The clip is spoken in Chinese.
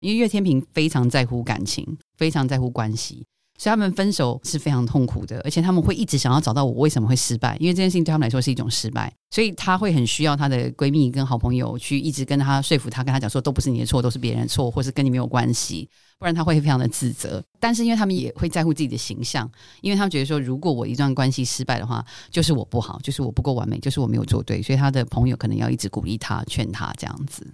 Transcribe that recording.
因为月天平非常在乎感情，非常在乎关系，所以他们分手是非常痛苦的，而且他们会一直想要找到我为什么会失败，因为这件事情对他们来说是一种失败，所以他会很需要他的闺蜜跟好朋友去一直跟他说服他，跟他讲说都不是你的错，都是别人的错，或是跟你没有关系，不然他会非常的自责。但是因为他们也会在乎自己的形象，因为他们觉得说如果我一段关系失败的话，就是我不好，就是我不够完美，就是我没有做对，所以他的朋友可能要一直鼓励他、劝他这样子。